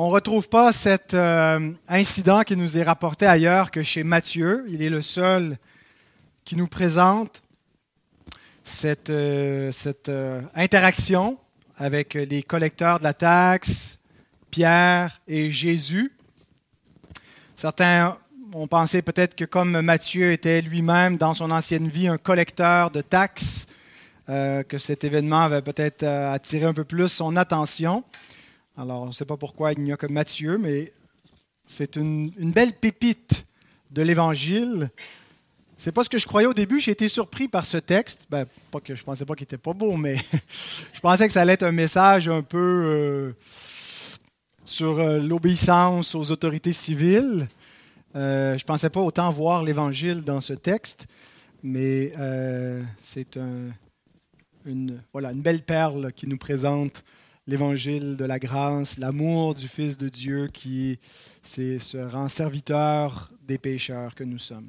on ne retrouve pas cet euh, incident qui nous est rapporté ailleurs que chez Matthieu. Il est le seul qui nous présente cette, euh, euh, interaction avec les collecteurs de la taxe, Pierre et Jésus. Certains ont pensé peut-être que comme Matthieu était lui-même dans son ancienne vie un collecteur de taxes, que cet événement avait peut-être attiré un peu plus son attention. Alors, on ne sait pas pourquoi il n'y a que Matthieu, mais c'est une, belle pépite de l'Évangile. C'est pas ce que je croyais au début. J'ai été surpris par ce texte. Ben, pas pensais pas qu'il était pas beau, mais je pensais que ça allait être un message un peu euh, sur euh, l'obéissance aux autorités civiles. Euh, je pensais pas autant voir l'Évangile dans ce texte, mais euh, c'est une, une belle perle qui nous présente l'évangile de la grâce, l'amour du Fils de Dieu qui se rend serviteur des pécheurs que nous sommes.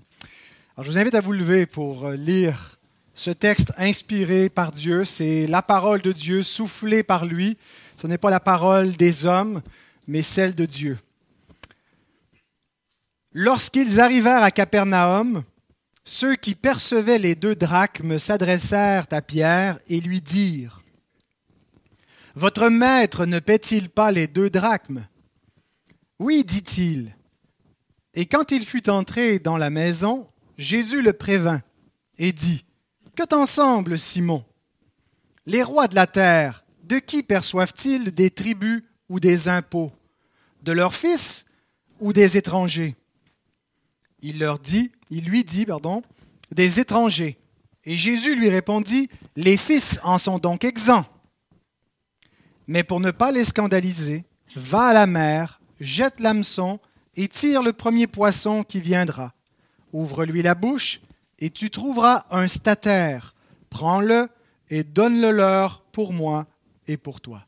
Alors, je vous invite à vous lever pour euh, lire ce texte inspiré par Dieu. C'est la parole de Dieu soufflée par lui. Ce n'est pas la parole des hommes, mais celle de Dieu. Lorsqu'ils arrivèrent à Capernaum, ceux qui percevaient les deux drachmes s'adressèrent à Pierre et lui dirent votre maître ne paie-t-il pas les deux drachmes? Oui, dit-il. Et quand il fut entré dans la maison, Jésus le prévint et dit Que t'en semble, Simon? Les rois de la terre, de qui perçoivent-ils des tribus ou des impôts? De leurs fils ou des étrangers Il leur dit, il lui dit, pardon, des étrangers. Et Jésus lui répondit Les fils en sont donc exempts. Mais pour ne pas les scandaliser, va à la mer, jette l'hameçon et tire le premier poisson qui viendra. Ouvre-lui la bouche et tu trouveras un statère. Prends-le et donne-le leur pour moi et pour toi.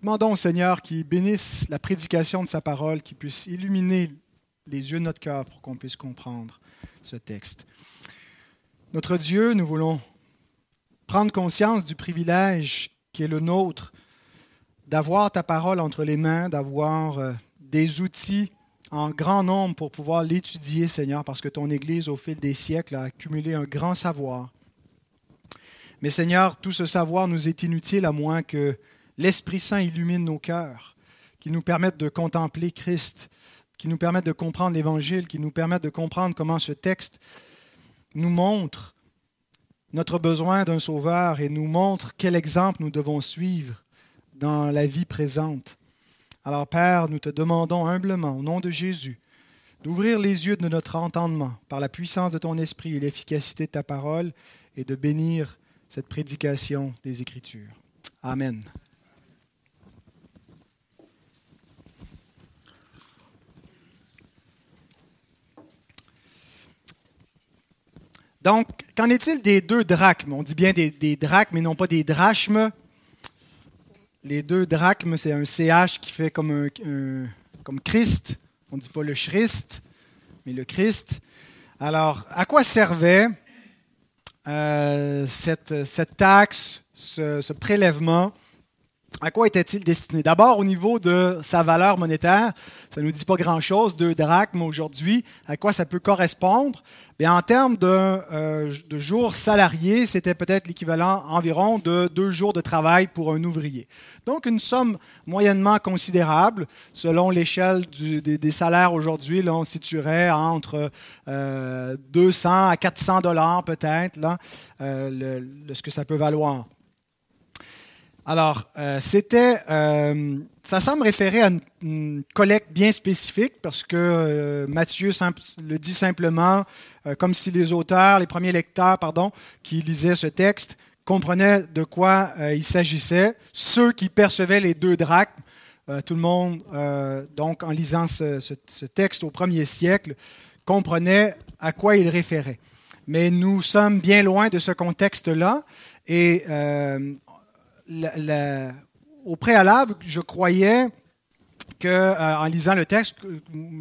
Demandons au Seigneur qu'il bénisse la prédication de sa parole, qu'il puisse illuminer les yeux de notre cœur pour qu'on puisse comprendre ce texte. Notre Dieu, nous voulons prendre conscience du privilège qui est le nôtre d'avoir ta parole entre les mains, d'avoir euh, des outils en grand nombre pour pouvoir l'étudier, Seigneur, parce que ton Église, au fil des siècles, a accumulé un grand savoir. Mais Seigneur, tout ce savoir nous est inutile à moins que l'Esprit Saint illumine nos cœurs, qui nous permette de contempler Christ, qui nous permette de comprendre l'Évangile, qui nous permette de comprendre comment ce texte nous montre notre besoin d'un sauveur et nous montre quel exemple nous devons suivre dans la vie présente. Alors Père, nous te demandons humblement, au nom de Jésus, d'ouvrir les yeux de notre entendement par la puissance de ton esprit et l'efficacité de ta parole et de bénir cette prédication des Écritures. Amen. Donc, qu'en est-il des deux drachmes? On dit bien des, drachmes et non pas des drachmes les deux drachmes, c'est un CH qui fait comme, un, comme Christ. On ne dit pas le Christ, mais le Christ. Alors, à quoi servait euh, cette, cette, taxe, ce, ce prélèvement? À quoi était-il destiné? D'abord, au niveau de sa valeur monétaire, ça ne nous dit pas grand-chose, deux drachmes aujourd'hui, à quoi ça peut correspondre? Bien, En termes de, euh, de jours salariés, c'était peut-être l'équivalent environ de deux jours de travail pour un ouvrier. Donc, une somme moyennement considérable, selon l'échelle des, salaires aujourd'hui, là, on situerait entre 200 euh, à 400 dollars peut-être, là, euh, ce que ça peut valoir. Alors, euh, c'était, euh, ça semble référer à une, collecte bien spécifique parce que euh, Matthieu le dit simplement comme si les auteurs, les premiers lecteurs, pardon, qui lisaient ce texte comprenaient de quoi il s'agissait. Ceux qui percevaient les deux drachmes, tout le monde, donc en lisant ce, ce, texte au premier siècle, comprenait à quoi il référait. Mais nous sommes bien loin de ce contexte-là et au préalable, je croyais que, euh, en lisant le texte,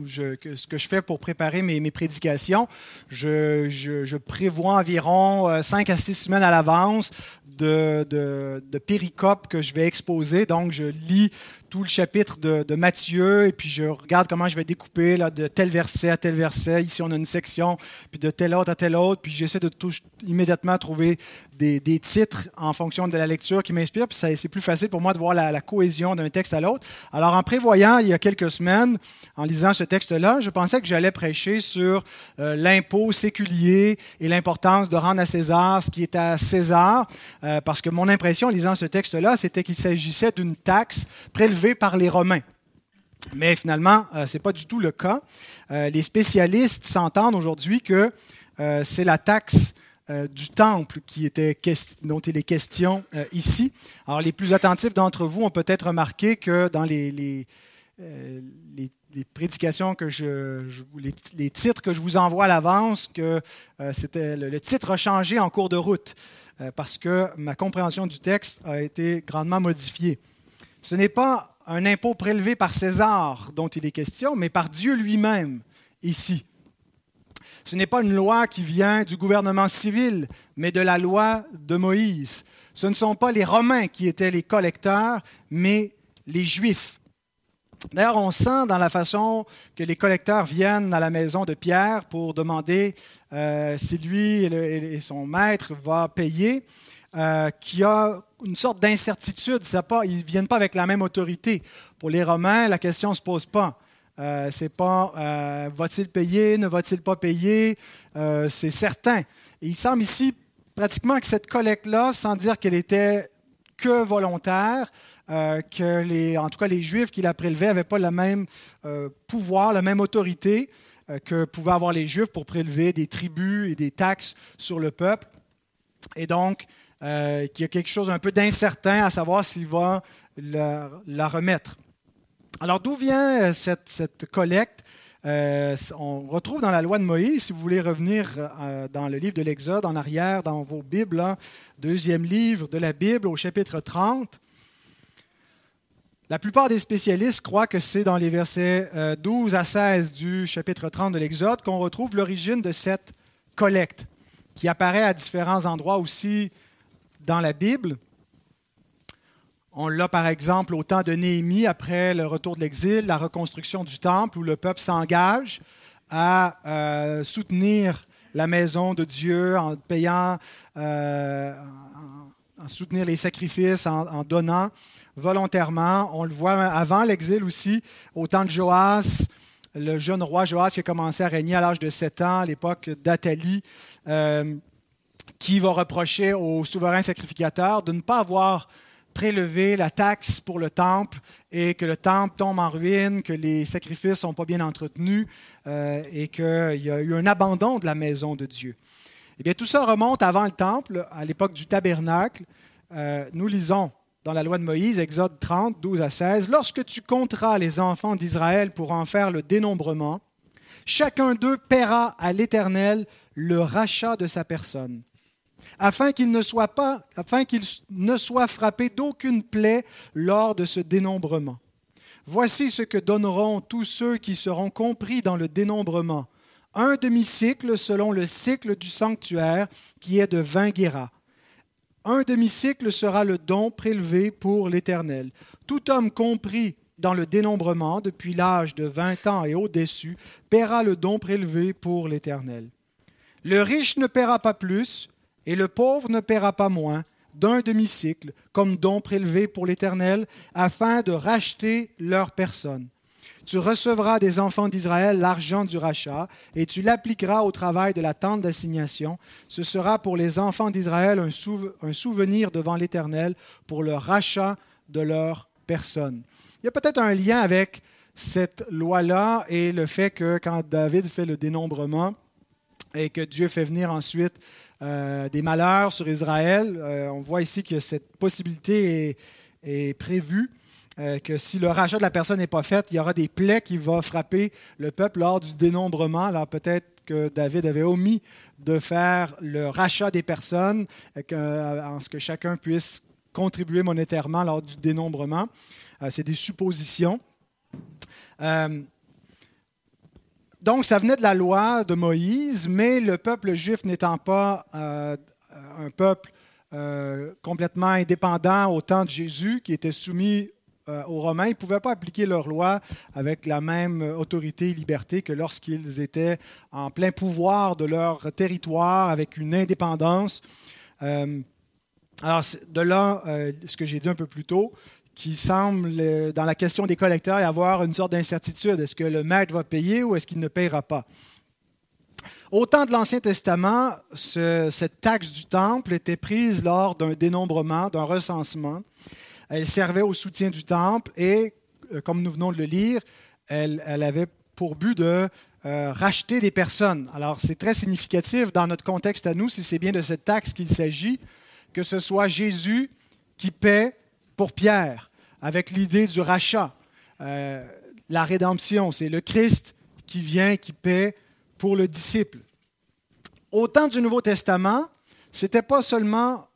ce que je fais pour préparer mes, prédications, je, prévois environ 5 euh, à 6 semaines à l'avance de, de, péricopes que je vais exposer. Donc, je lis tout le chapitre de, Matthieu et puis je regarde comment je vais découper de tel verset à tel verset. Ici, on a une section, puis de tel autre à tel autre. Puis j'essaie de tout, immédiatement trouver des, titres en fonction de la lecture qui m'inspirent. Puis c'est plus facile pour moi de voir la, cohésion d'un texte à l'autre. Alors, en prévoyant il y a quelques semaines, en lisant ce texte-là, je pensais que j'allais prêcher sur euh, l'impôt séculier et l'importance de rendre à César ce qui est à César. Euh, parce que mon impression en lisant ce texte-là, c'était qu'il s'agissait d'une taxe prélevée par les Romains. Mais finalement, euh, ce n'est pas du tout le cas. Les spécialistes s'entendent aujourd'hui que c'est la taxe du temple qui était dont il est question ici. Alors, les plus attentifs d'entre vous ont peut-être remarqué que dans les, les, prédications que je, les, titres que je vous envoie à l'avance, que c'était le, le, titre a changé en cours de route parce que ma compréhension du texte a été grandement modifiée. Ce n'est pas un impôt prélevé par César dont il est question, mais par Dieu lui-même ici. Ce n'est pas une loi qui vient du gouvernement civil, mais de la loi de Moïse. Ce ne sont pas les Romains qui étaient les collecteurs, mais les Juifs. D'ailleurs, on sent dans la façon que les collecteurs viennent à la maison de Pierre pour demander euh, si lui et, son maître vont payer, euh, qu'il y a une sorte d'incertitude. ils ne viennent pas avec la même autorité. Pour les Romains, la question ne se pose pas. Euh, c'est pas euh, va-t-il payer, ne va-t-il pas payer, euh, c'est certain. Et il semble ici pratiquement que cette collecte-là, sans dire qu'elle était que volontaire, que les, en tout cas les Juifs qui la prélevaient n'avaient pas le même pouvoir, la même autorité que pouvaient avoir les Juifs pour prélever des tribus et des taxes sur le peuple. Et donc, qu'il y a quelque chose un peu d'incertain à savoir s'il va la, remettre. Alors d'où vient euh, cette, collecte? Euh, On retrouve dans la loi de Moïse, si vous voulez revenir dans le livre de l'Exode, en arrière, dans vos Bibles, deuxième livre de la Bible au chapitre 30. La plupart des spécialistes croient que c'est dans les versets 12 à 16 du chapitre 30 de l'Exode qu'on retrouve l'origine de cette collecte, qui apparaît à différents endroits aussi dans la Bible. On l'a par exemple au temps de Néhémie, après le retour de l'exil, la reconstruction du temple, où le peuple s'engage à euh, soutenir la maison de Dieu en payant, euh, en, soutenir les sacrifices, en, donnant volontairement. On le voit avant l'exil aussi, au temps de Joas, le jeune roi Joas qui a commencé à régner à l'âge de 7 ans, à l'époque d'Athalie. Euh, qui va reprocher au souverain sacrificateur de ne pas avoir prélevé la taxe pour le temple et que le temple tombe en ruine, que les sacrifices ne sont pas bien entretenus euh, et qu'il y a eu un abandon de la maison de Dieu. Eh bien, tout ça remonte avant le temple, à l'époque du tabernacle. Euh, nous lisons dans la loi de Moïse, Exode 30, 12 à 16, Lorsque tu compteras les enfants d'Israël pour en faire le dénombrement, chacun d'eux paiera à l'Éternel le rachat de sa personne afin qu'il ne soit pas, afin qu'il ne soit frappé d'aucune plaie lors de ce dénombrement. Voici ce que donneront tous ceux qui seront compris dans le dénombrement. Un demi-cycle selon le cycle du sanctuaire, qui est de vingt guéras. Un demi-cycle sera le don prélevé pour l'Éternel. Tout homme compris dans le dénombrement, depuis l'âge de vingt ans et au-dessus, paiera le don prélevé pour l'Éternel. Le riche ne paiera pas plus, et le pauvre ne paiera pas moins d'un demi-cycle comme don prélevé pour l'Éternel, afin de racheter leur personne. Tu recevras des enfants d'Israël l'argent du rachat, et tu l'appliqueras au travail de la tente d'assignation. Ce sera pour les enfants d'Israël un, un, souvenir devant l'Éternel pour le rachat de leur personne. Il y a peut-être un lien avec cette loi-là et le fait que quand David fait le dénombrement et que Dieu fait venir ensuite euh, des malheurs sur Israël. Euh, on voit ici que cette possibilité est, prévue, euh, que si le rachat de la personne n'est pas fait, il y aura des plaies qui vont frapper le peuple lors du dénombrement. Alors peut-être que David avait omis de faire le rachat des personnes, en ce que chacun puisse contribuer monétairement lors du dénombrement. C'est des suppositions. Donc, ça venait de la loi de Moïse, mais le peuple juif n'étant pas euh, un peuple euh, complètement indépendant au temps de Jésus, qui était soumis euh, aux Romains, ils ne pouvaient pas appliquer leur loi avec la même autorité et liberté que lorsqu'ils étaient en plein pouvoir de leur territoire, avec une indépendance. Alors, de là, ce que j'ai dit un peu plus tôt, qui semble, dans la question des collecteurs, y avoir une sorte d'incertitude. Est-ce que le maître va payer ou est-ce qu'il ne payera pas? Au temps de l'Ancien Testament, cette taxe du temple était prise lors d'un dénombrement, d'un recensement. Elle servait au soutien du temple et, euh, comme nous venons de le lire, elle, avait pour but de euh, racheter des personnes. Alors c'est très significatif dans notre contexte à nous, si c'est bien de cette taxe qu'il s'agit, que ce soit Jésus qui paie pour Pierre, avec l'idée du rachat. Euh, la rédemption, c'est le Christ qui vient, qui paie pour le disciple. Au temps du Nouveau Testament, ce n'était pas seulement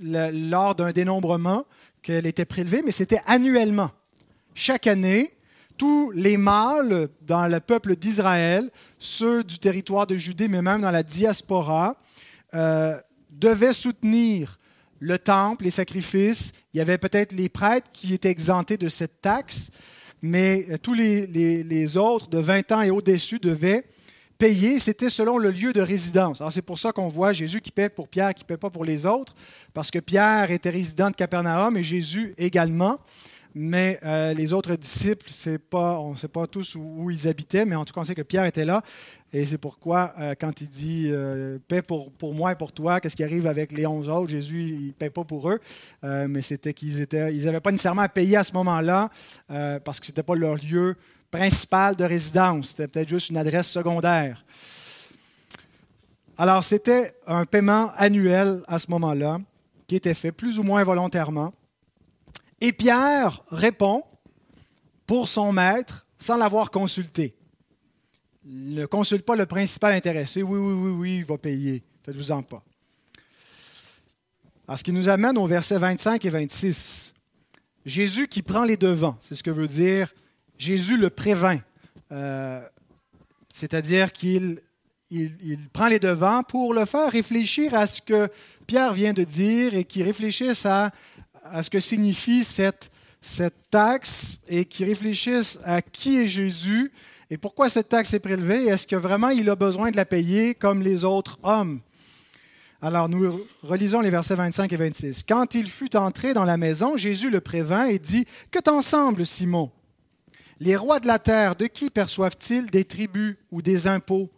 lors d'un dénombrement qu'elle était prélevée, mais c'était annuellement. Chaque année, tous les mâles dans le peuple d'Israël, ceux du territoire de Judée, mais même dans la diaspora, euh, devaient soutenir le temple, les sacrifices. Il y avait peut-être les prêtres qui étaient exemptés de cette taxe, mais tous les, autres de 20 ans et au-dessus devaient payer, c'était selon le lieu de résidence. Alors c'est pour ça qu'on voit Jésus qui paie pour Pierre, qui ne paie pas pour les autres, parce que Pierre était résident de Capernaum et Jésus également. Mais euh, les autres disciples, on ne sait pas tous où, ils habitaient, mais en tout cas, on sait que Pierre était là. Et c'est pourquoi, euh, quand il dit euh, paie pour, pour moi et pour toi, qu'est-ce qui arrive avec les onze autres? Jésus, il ne paie pas pour eux. mais c'était qu'ils n'avaient ils pas nécessairement à payer à ce moment-là, parce que ce n'était pas leur lieu principal de résidence. C'était peut-être juste une adresse secondaire. Alors, c'était un paiement annuel à ce moment-là, qui était fait plus ou moins volontairement. Et Pierre répond pour son maître sans l'avoir consulté. Ne consulte pas le principal intéressé. Oui, oui, oui, oui, il va payer. Faites-vous-en pas. Alors, ce qui nous amène au verset 25 et 26. Jésus qui prend les devants, c'est ce que veut dire Jésus le prévint, euh, c'est-à-dire qu'il il, prend les devants pour le faire réfléchir à ce que Pierre vient de dire et qu'il réfléchisse à, ce que signifie cette, cette taxe et qu'il réfléchisse à qui est Jésus et pourquoi cette taxe est prélevée? Est-ce que vraiment il a besoin de la payer comme les autres hommes? Alors nous relisons les versets 25 et 26. Quand il fut entré dans la maison, Jésus le prévint et dit, Que t'en semble, Simon? Les rois de la terre, de qui perçoivent-ils des tribus ou des impôts?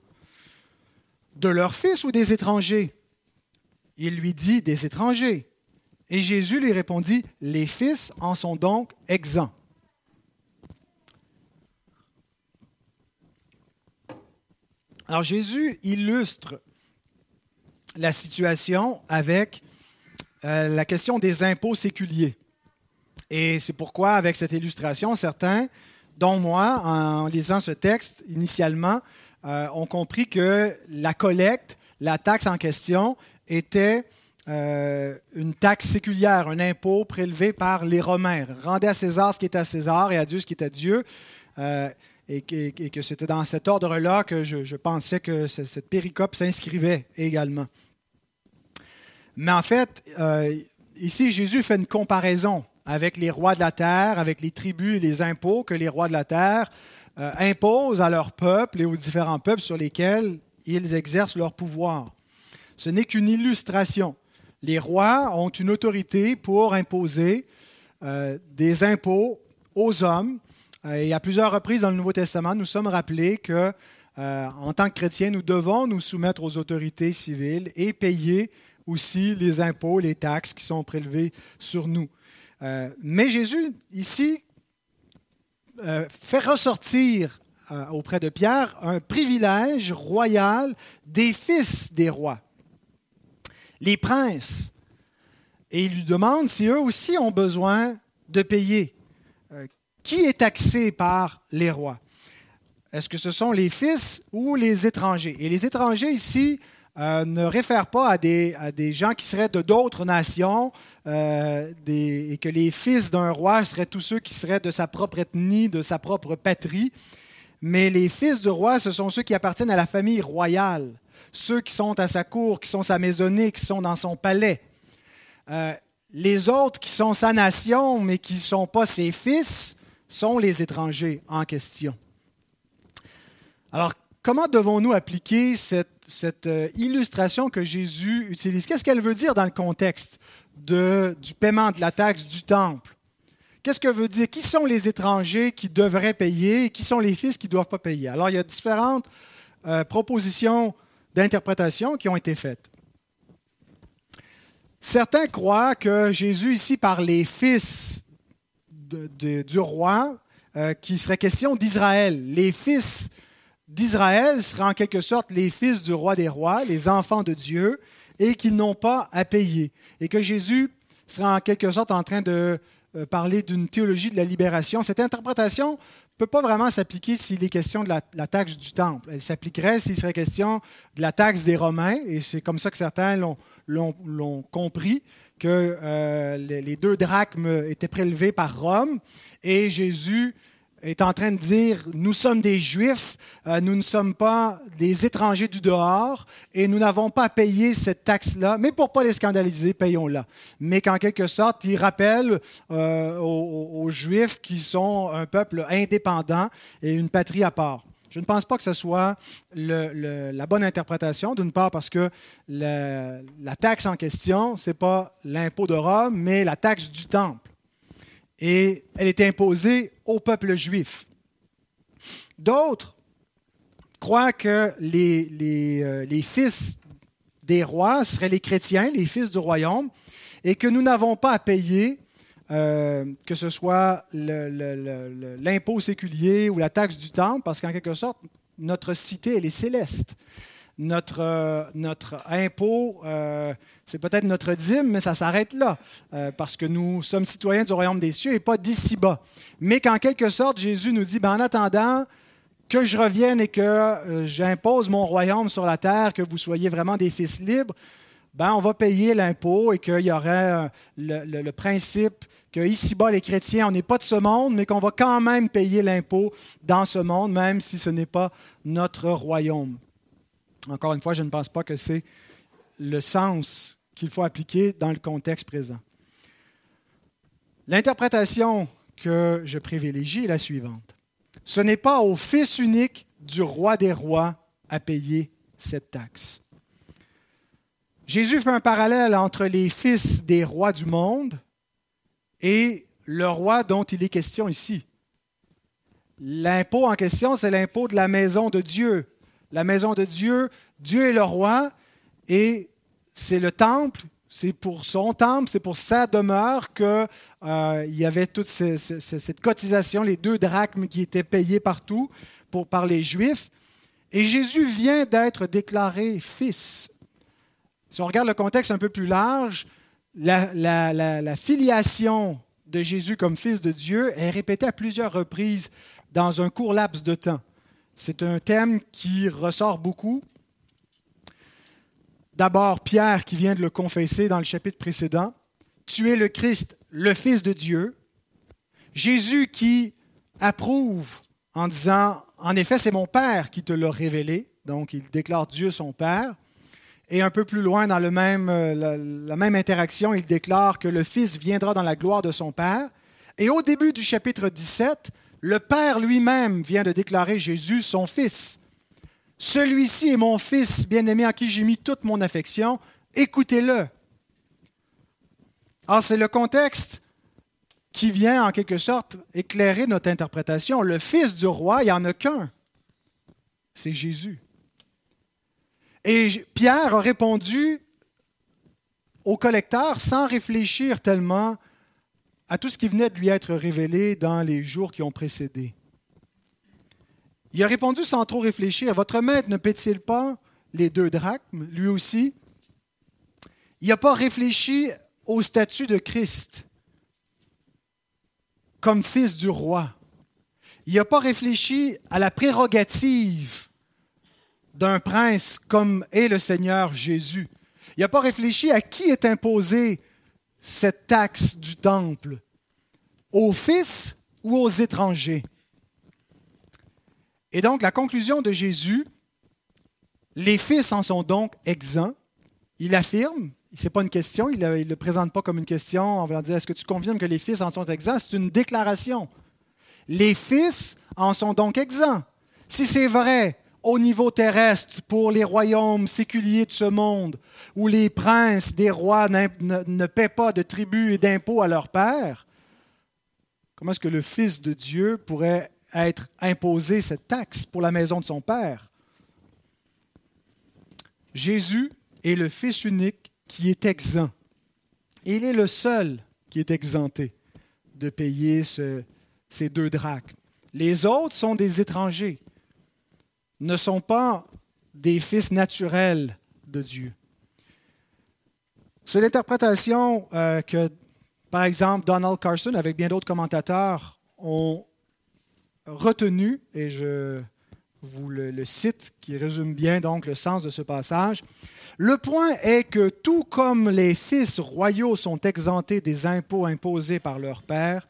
De leurs fils ou des étrangers Il lui dit des étrangers. Et Jésus lui répondit, les fils en sont donc exempts. Alors Jésus illustre la situation avec euh, la question des impôts séculiers. Et c'est pourquoi, avec cette illustration, certains dont moi, en lisant ce texte initialement, euh, ont compris que la collecte, la taxe en question, était euh, une taxe séculière, un impôt prélevé par les Romains. Rendez à César ce qui est à César et à Dieu ce qui est à Dieu. Euh, et, que, c'était dans cet ordre-là que je, pensais que cette péricope s'inscrivait également. Mais en fait, ici, Jésus fait une comparaison avec les rois de la terre, avec les tribus et les impôts que les rois de la terre euh, imposent à leur peuple et aux différents peuples sur lesquels ils exercent leur pouvoir. Ce n'est qu'une illustration. Les rois ont une autorité pour imposer euh, des impôts aux hommes. Euh, et à plusieurs reprises dans le Nouveau Testament, nous sommes rappelés que, en tant que chrétiens, nous devons nous soumettre aux autorités civiles et payer aussi les impôts, les taxes qui sont prélevés sur nous. Euh, mais Jésus, ici, euh, fait ressortir euh, auprès de Pierre un privilège royal des fils des rois, les princes. Et il lui demande si eux aussi ont besoin de payer. Qui est taxé par les rois? Est-ce que ce sont les fils ou les étrangers? Et les étrangers ici euh, ne réfère pas à des, gens qui seraient de d'autres nations euh, et que les fils d'un roi seraient tous ceux qui seraient de sa propre ethnie, de sa propre patrie. Mais les fils du roi, ce sont ceux qui appartiennent à la famille royale, ceux qui sont à sa cour, qui sont sa maisonnée, qui sont dans son palais. Euh, les autres qui sont sa nation, mais qui ne sont pas ses fils, sont les étrangers en question. Alors, comment devons-nous appliquer cette, euh, illustration que Jésus utilise? Qu'est-ce qu'elle veut dire dans le contexte du paiement de la taxe du temple? Qu'est-ce que veut dire? Qui sont les étrangers qui devraient payer et qui sont les fils qui ne doivent pas payer? Alors, il y a différentes euh, propositions d'interprétation qui ont été faites. Certains croient que Jésus ici par les fils du roi, euh, qu'il serait question d'Israël. Les fils d'Israël seraient en quelque sorte les fils du roi des rois, les enfants de Dieu, et qu'ils n'ont pas à payer. Et que Jésus serait en quelque sorte en train de euh, parler d'une théologie de la libération. Cette interprétation ne peut pas vraiment s'appliquer s'il est question de la, la taxe du temple. Elle s'appliquerait s'il serait question de la taxe des Romains, et c'est comme ça que certains l'ont compris que euh, les deux drachmes étaient prélevés par Rome et Jésus est en train de dire, nous sommes des Juifs, euh, nous ne sommes pas des étrangers du dehors et nous n'avons pas à payer cette taxe-là, mais pour ne pas les scandaliser, payons-la. Mais qu'en quelque sorte, il rappelle euh, aux Juifs qui sont un peuple indépendant et une patrie à part. Je ne pense pas que ce soit la bonne interprétation, d'une part parce que la, taxe en question, ce n'est pas l'impôt de Rome, mais la taxe du temple. Et elle est imposée au peuple juif. D'autres croient que les, les, euh, fils des rois seraient les chrétiens, les fils du royaume, et que nous n'avons pas à payer euh, que ce soit l'impôt séculier ou la taxe du temple, parce qu'en quelque sorte, notre cité, elle est céleste. Notre, euh, notre impôt, euh, c'est peut-être notre dîme, mais ça s'arrête là, parce que nous sommes citoyens du royaume des cieux et pas d'ici-bas. Mais qu'en quelque sorte, Jésus nous dit, ben, en attendant que je revienne et que j'impose mon royaume sur la terre, que vous soyez vraiment des fils libres, ben, on va payer l'impôt et qu'il y aurait le, le principe qu'ici-bas, les chrétiens, on n'est pas de ce monde, mais qu'on va quand même payer l'impôt dans ce monde, même si ce n'est pas notre royaume. Encore une fois, je ne pense pas que c'est le sens qu'il faut appliquer dans le contexte présent. L'interprétation que je privilégie est la suivante. Ce n'est pas au Fils unique du roi des rois à payer cette taxe. Jésus fait un parallèle entre les fils des rois du monde et le roi dont il est question ici. L'impôt en question, c'est l'impôt de la maison de Dieu. La maison de Dieu, Dieu est le roi et c'est le temple, c'est pour son temple, c'est pour sa demeure qu'il euh, y avait toute cette cotisation, les deux drachmes qui étaient payés partout pour, par les Juifs. Et Jésus vient d'être déclaré fils. Si on regarde le contexte un peu plus large, la, filiation de Jésus comme fils de Dieu est répétée à plusieurs reprises dans un court laps de temps. C'est un thème qui ressort beaucoup. D'abord, Pierre qui vient de le confesser dans le chapitre précédent. Tu es le Christ, le Fils de Dieu. Jésus qui approuve en disant, en effet, c'est mon Père qui te l'a révélé. Donc, il déclare Dieu son Père. Et un peu plus loin, dans le même, euh, la, même interaction, il déclare que le Fils viendra dans la gloire de son Père. Et au début du chapitre 17, le Père lui-même vient de déclarer Jésus son Fils. Celui-ci est mon Fils bien-aimé en qui j'ai mis toute mon affection. Écoutez-le. Alors c'est le contexte qui vient en quelque sorte éclairer notre interprétation. Le Fils du roi, il n'y en a qu'un. C'est Jésus. Et Pierre a répondu au collecteur sans réfléchir tellement à tout ce qui venait de lui être révélé dans les jours qui ont précédé. Il a répondu sans trop réfléchir, Votre maître ne paie-t-il pas les deux drachmes, lui aussi Il n'a pas réfléchi au statut de Christ comme fils du roi. Il n'a pas réfléchi à la prérogative d'un prince comme est le Seigneur Jésus. Il n'a pas réfléchi à qui est imposée cette taxe du temple, aux fils ou aux étrangers? Et donc la conclusion de Jésus, les fils en sont donc exempts. Il affirme, Ce n'est pas une question, il ne le présente pas comme une question en voulant dire est-ce que tu confirmes que les fils en sont exempts? C'est une déclaration. Les fils en sont donc exempts. Si c'est vrai au niveau terrestre pour les royaumes séculiers de ce monde, où les princes des rois ne, paient pas de tribut et d'impôts à leur père, comment est-ce que le Fils de Dieu pourrait être imposé cette taxe pour la maison de son Père? Jésus est le Fils unique qui est exempt. il est le seul qui est exempté de payer ces deux drachmes. Les autres sont des étrangers, ne sont pas des fils naturels de Dieu. C'est l'interprétation euh, que, par exemple, Donald Carson, avec bien d'autres commentateurs, ont retenue, et je vous le, cite, qui résume bien donc le sens de ce passage. Le point est que tout comme les fils royaux sont exemptés des impôts imposés par leur père,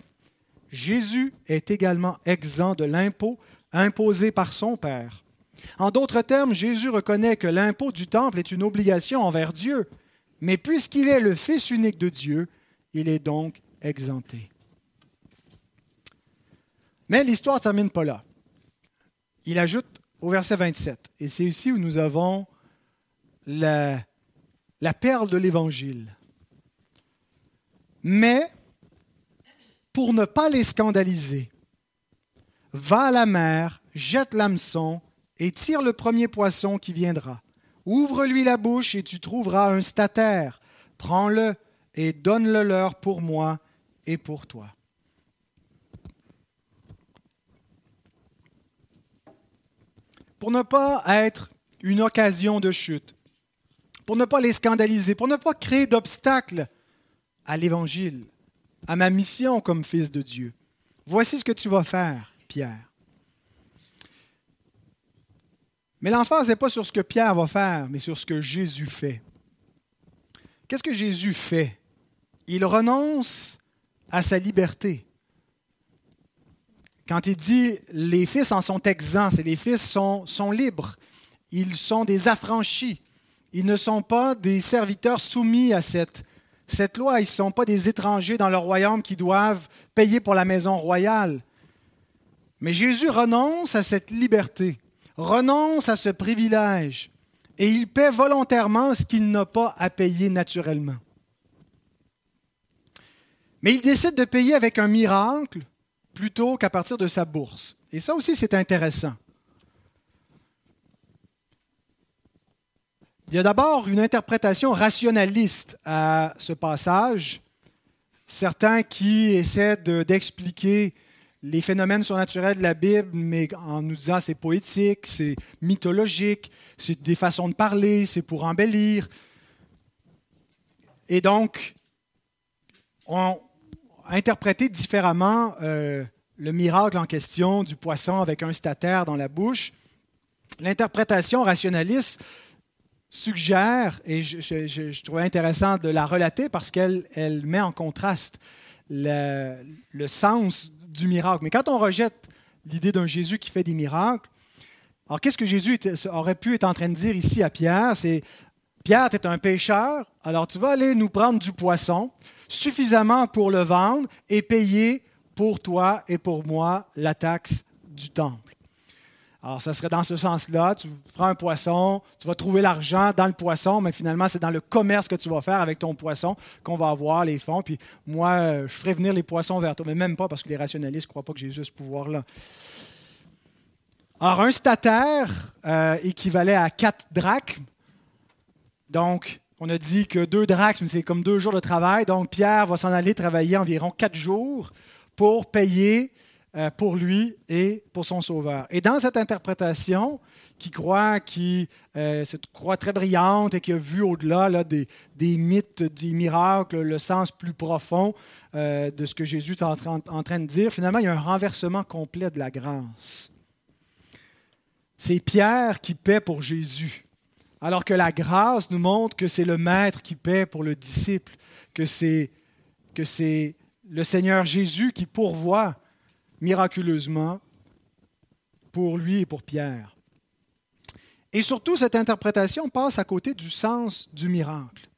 Jésus est également exempt de l'impôt imposé par son père. En d'autres termes, Jésus reconnaît que l'impôt du temple est une obligation envers Dieu, mais puisqu'il est le Fils unique de Dieu, il est donc exempté. Mais l'histoire ne termine pas là. Il ajoute au verset 27, et c'est ici où nous avons la, la perle de l'Évangile. Mais, pour ne pas les scandaliser, va à la mer, jette l'hameçon et tire le premier poisson qui viendra. Ouvre-lui la bouche et tu trouveras un statère. Prends-le et donne-le leur pour moi et pour toi. Pour ne pas être une occasion de chute, pour ne pas les scandaliser, pour ne pas créer d'obstacles à l'Évangile, à ma mission comme fils de Dieu. Voici ce que tu vas faire, Pierre. Mais l'emphase n'est pas sur ce que Pierre va faire, mais sur ce que Jésus fait. Qu'est-ce que Jésus fait? Il renonce à sa liberté. Quand il dit les fils en sont exempts, c'est les fils sont, sont libres, ils sont des affranchis, ils ne sont pas des serviteurs soumis à cette, cette loi, ils ne sont pas des étrangers dans leur royaume qui doivent payer pour la maison royale. Mais Jésus renonce à cette liberté renonce à ce privilège et il paie volontairement ce qu'il n'a pas à payer naturellement. Mais il décide de payer avec un miracle plutôt qu'à partir de sa bourse. Et ça aussi, c'est intéressant. Il y a d'abord une interprétation rationaliste à ce passage. Certains qui essaient d'expliquer les phénomènes surnaturels de la Bible, mais en nous disant c'est poétique, c'est mythologique, c'est des façons de parler, c'est pour embellir. Et donc, on a interprété différemment euh, le miracle en question du poisson avec un statère dans la bouche. L'interprétation rationaliste suggère, et je, je, trouvais intéressant de la relater parce qu'elle elle met en contraste le, le sens miracle. Mais quand on rejette l'idée d'un Jésus qui fait des miracles, alors qu'est-ce que Jésus aurait pu être en train de dire ici à Pierre? C'est Pierre, tu es un pêcheur, alors tu vas aller nous prendre du poisson suffisamment pour le vendre et payer pour toi et pour moi la taxe du temple. Alors, ça serait dans ce sens-là. Tu prends un poisson, tu vas trouver l'argent dans le poisson, mais finalement, c'est dans le commerce que tu vas faire avec ton poisson qu'on va avoir les fonds. Puis moi, euh, je ferai venir les poissons vers toi, mais même pas parce que les rationalistes ne croient pas que a ce pouvoir-là. Alors, un statère euh, équivalait à quatre drachmes. Donc, on a dit que deux drachmes, c'est comme deux jours de travail. Donc, Pierre va s'en aller travailler environ quatre jours pour payer pour lui et pour son sauveur. Et dans cette interprétation, qui croit, qui euh, cette croix très brillante et qui a vu au-delà des, des, mythes, des miracles, le sens plus profond euh, de ce que Jésus est en train, en train de dire, finalement, il y a un renversement complet de la grâce. C'est Pierre qui paie pour Jésus, alors que la grâce nous montre que c'est le Maître qui paie pour le disciple, que c'est, que c'est le Seigneur Jésus qui pourvoit miraculeusement pour lui et pour Pierre. Et surtout, cette interprétation passe à côté du sens du miracle.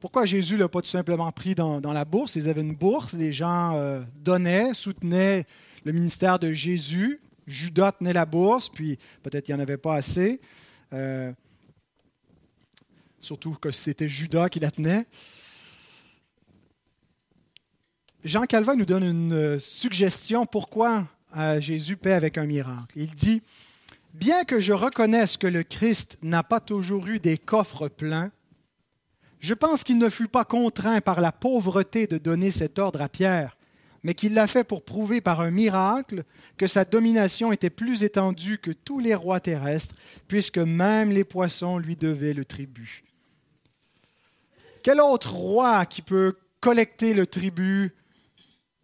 Pourquoi Jésus ne l'a pas tout simplement pris dans, la bourse? Ils avaient une bourse, les gens euh, donnaient, soutenaient le ministère de Jésus. Judas tenait la bourse, puis peut-être qu'il n'y en avait pas assez. Euh, surtout que c'était Judas qui la tenait. Jean Calvin nous donne une euh, suggestion pourquoi Jésus paie avec un miracle. Il dit Bien que je reconnaisse que le Christ n'a pas toujours eu des coffres pleins, je pense qu'il ne fut pas contraint par la pauvreté de donner cet ordre à Pierre, mais qu'il l'a fait pour prouver par un miracle que sa domination était plus étendue que tous les rois terrestres, puisque même les poissons lui devaient le tribut. Quel autre roi qui peut collecter le tribut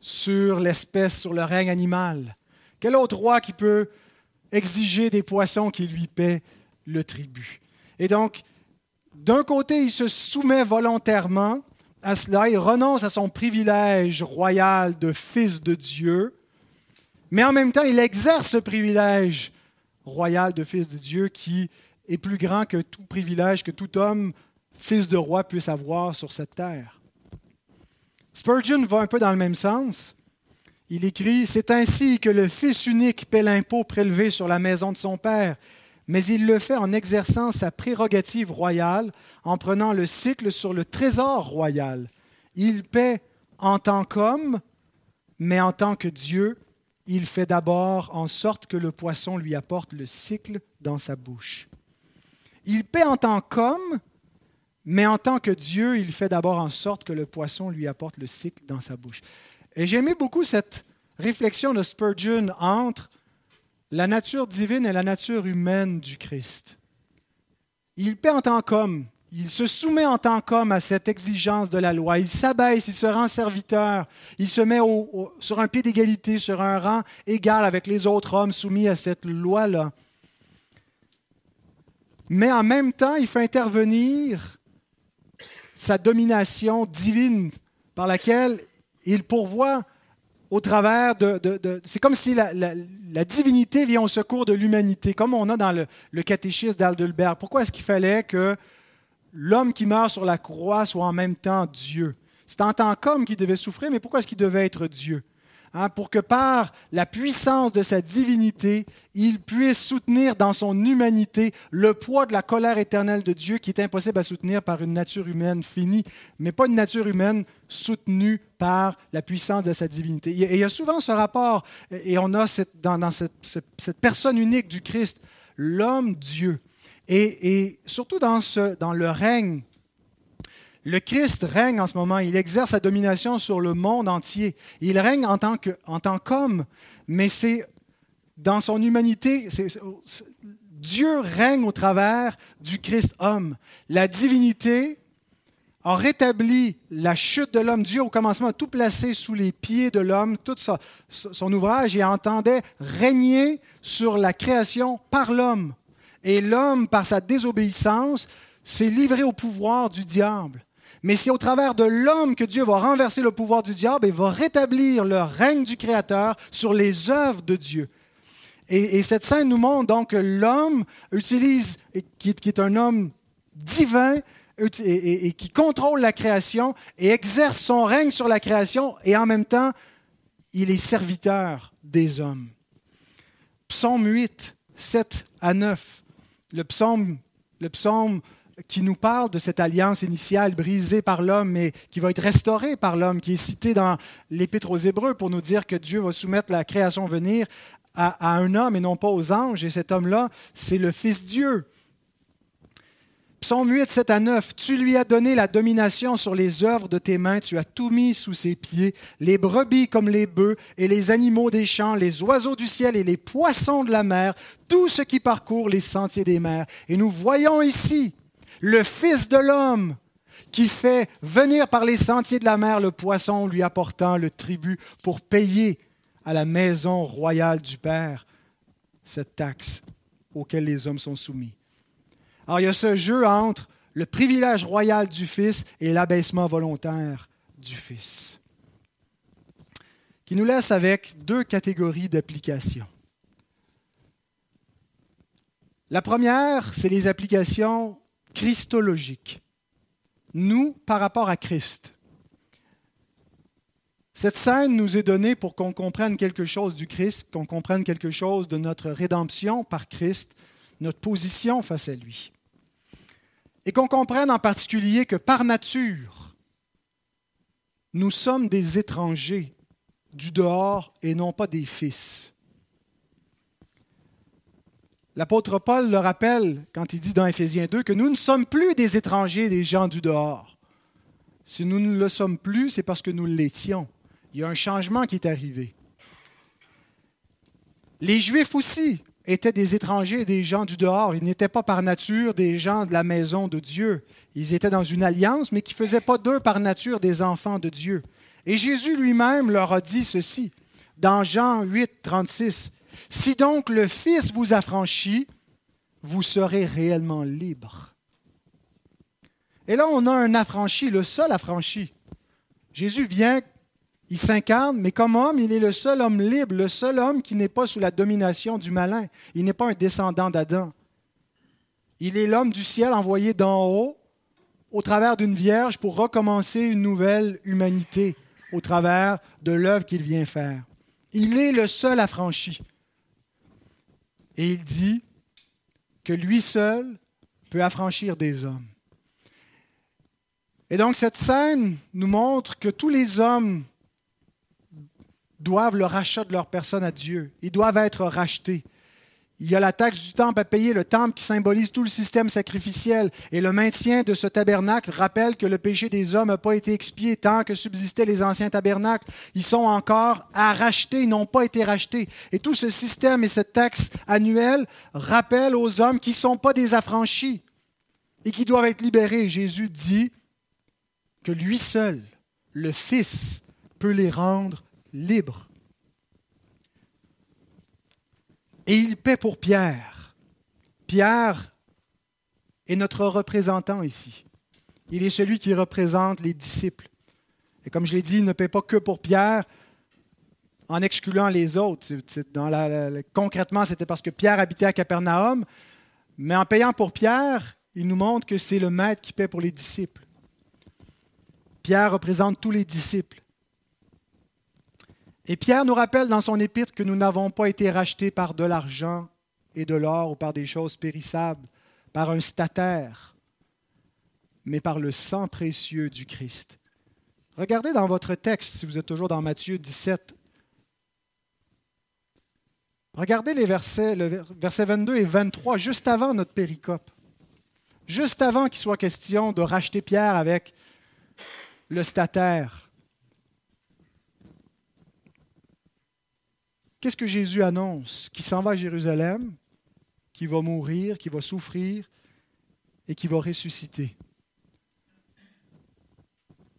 sur l'espèce, sur le règne animal Quel autre roi qui peut exiger des poissons qui lui paient le tribut? Et donc, d'un côté, il se soumet volontairement à cela, il renonce à son privilège royal de fils de Dieu, mais en même temps, il exerce ce privilège royal de fils de Dieu qui est plus grand que tout privilège que tout homme, fils de roi, puisse avoir sur cette terre. Spurgeon va un peu dans le même sens. Il écrit C'est ainsi que le Fils unique paie l'impôt prélevé sur la maison de son Père mais il le fait en exerçant sa prérogative royale, en prenant le cycle sur le trésor royal. Il paie en tant qu'homme, mais en tant que Dieu, il fait d'abord en sorte que le poisson lui apporte le cycle dans sa bouche. Il paie en tant qu'homme, mais en tant que Dieu, il fait d'abord en sorte que le poisson lui apporte le cycle dans sa bouche. Et j'aimais beaucoup cette réflexion de Spurgeon entre la nature divine et la nature humaine du Christ. Il paie en tant qu'homme, il se soumet en tant qu'homme à cette exigence de la loi, il s'abaisse, il se rend serviteur, il se met sur un pied d'égalité, sur un rang égal avec les autres hommes soumis à cette loi-là. Mais en même temps, il fait intervenir sa domination divine par laquelle il pourvoit au travers de... c'est comme si la, divinité vient au secours de l'humanité, comme on a dans le, le catéchisme d'Aldelberg. Pourquoi est-ce qu'il fallait que l'homme qui meurt sur la croix soit en même temps Dieu? C'est en tant qu'homme qu'il devait souffrir, mais pourquoi est-ce qu'il devait être Dieu? Hein, pour que par la puissance de sa divinité, il puisse soutenir dans son humanité le poids de la colère éternelle de Dieu qui est impossible à soutenir par une nature humaine finie, mais pas une nature humaine soutenue par la puissance de sa divinité. Et il y a souvent ce rapport, et on a dans, cette, personne unique du Christ, l'homme Dieu. Et, surtout dans, dans le règne le Christ règne en ce moment, il exerce sa domination sur le monde entier. Il règne en tant, qu'homme, mais c'est dans son humanité, Dieu règne au travers du Christ homme. La divinité a rétabli la chute de l'homme. Dieu, au commencement, a tout placé sous les pieds de l'homme, tout son ouvrage, et entendait régner sur la création par l'homme. Et l'homme, par sa désobéissance, s'est livré au pouvoir du diable. Mais c'est au travers de l'homme que Dieu va renverser le pouvoir du diable et va rétablir le règne du Créateur sur les œuvres de Dieu. Et, cette scène nous montre donc que l'homme utilise, qui, est un homme divin, et, qui contrôle la création et exerce son règne sur la création et en même temps, il est serviteur des hommes. Psaume 8, 7 à 9. Le psaume, le psaume qui nous parle de cette alliance initiale brisée par l'homme, mais qui va être restaurée par l'homme, qui est cité dans l'Épître aux Hébreux pour nous dire que Dieu va soumettre la création venir à, à un homme et non pas aux anges. Et cet homme-là, c'est le Fils Dieu. Psaume 8, 7 à 9. Tu lui as donné la domination sur les œuvres de tes mains, tu as tout mis sous ses pieds, les brebis comme les bœufs, et les animaux des champs, les oiseaux du ciel et les poissons de la mer, tout ce qui parcourt les sentiers des mers. Et nous voyons ici le Fils de l'homme, qui fait venir par les sentiers de la mer le poisson, lui apportant le tribut pour payer à la maison royale du Père cette taxe auquel les hommes sont soumis. Alors il y a ce jeu entre le privilège royal du Fils et l'abaissement volontaire du Fils, qui nous laisse avec deux catégories d'applications. La première, c'est les applications christologique. nous par rapport à Christ. Cette scène nous est donnée pour qu'on comprenne quelque chose du Christ, qu'on comprenne quelque chose de notre rédemption par Christ, notre position face à lui. Et qu'on comprenne en particulier que par nature, nous sommes des étrangers du dehors et non pas des fils. L'apôtre Paul le rappelle quand il dit dans Éphésiens 2 que nous ne sommes plus des étrangers, des gens du dehors. Si nous ne le sommes plus, c'est parce que nous l'étions. Il y a un changement qui est arrivé. Les Juifs aussi étaient des étrangers, des gens du dehors. Ils n'étaient pas par nature des gens de la maison de Dieu. Ils étaient dans une alliance, mais qui ne faisaient pas d'eux par nature des enfants de Dieu. Et Jésus lui-même leur a dit ceci dans Jean 8, 36. Si donc le Fils vous affranchit, vous serez réellement libre. Et là, on a un affranchi, le seul affranchi. Jésus vient, il s'incarne, mais comme homme, il est le seul homme libre, le seul homme qui n'est pas sous la domination du malin. Il n'est pas un descendant d'Adam. Il est l'homme du ciel envoyé d'en haut au travers d'une vierge pour recommencer une nouvelle humanité au travers de l'œuvre qu'il vient faire. Il est le seul affranchi. Et il dit que lui seul peut affranchir des hommes. Et donc cette scène nous montre que tous les hommes doivent le rachat de leur personne à Dieu. Ils doivent être rachetés. Il y a la taxe du temple à payer, le temple qui symbolise tout le système sacrificiel. Et le maintien de ce tabernacle rappelle que le péché des hommes n'a pas été expié tant que subsistaient les anciens tabernacles. Ils sont encore à racheter, ils n'ont pas été rachetés. Et tout ce système et cette taxe annuelle rappellent aux hommes qui ne sont pas des affranchis et qui doivent être libérés. Jésus dit que lui seul, le Fils, peut les rendre libres. Et il paie pour Pierre. Pierre est notre représentant ici. Il est celui qui représente les disciples. Et comme je l'ai dit, il ne paie pas que pour Pierre en excluant les autres. Concrètement, c'était parce que Pierre habitait à Capernaum, mais en payant pour Pierre, il nous montre que c'est le maître qui paie pour les disciples. Pierre représente tous les disciples. Et Pierre nous rappelle dans son épître que nous n'avons pas été rachetés par de l'argent et de l'or ou par des choses périssables, par un statère, mais par le sang précieux du Christ. Regardez dans votre texte, si vous êtes toujours dans Matthieu 17. Regardez les versets, le verset 22 et 23, juste avant notre péricope. Juste avant qu'il soit question de racheter Pierre avec le statère. Qu'est-ce que Jésus annonce? Qu'il s'en va à Jérusalem, qu'il va mourir, qu'il va souffrir et qu'il va ressusciter.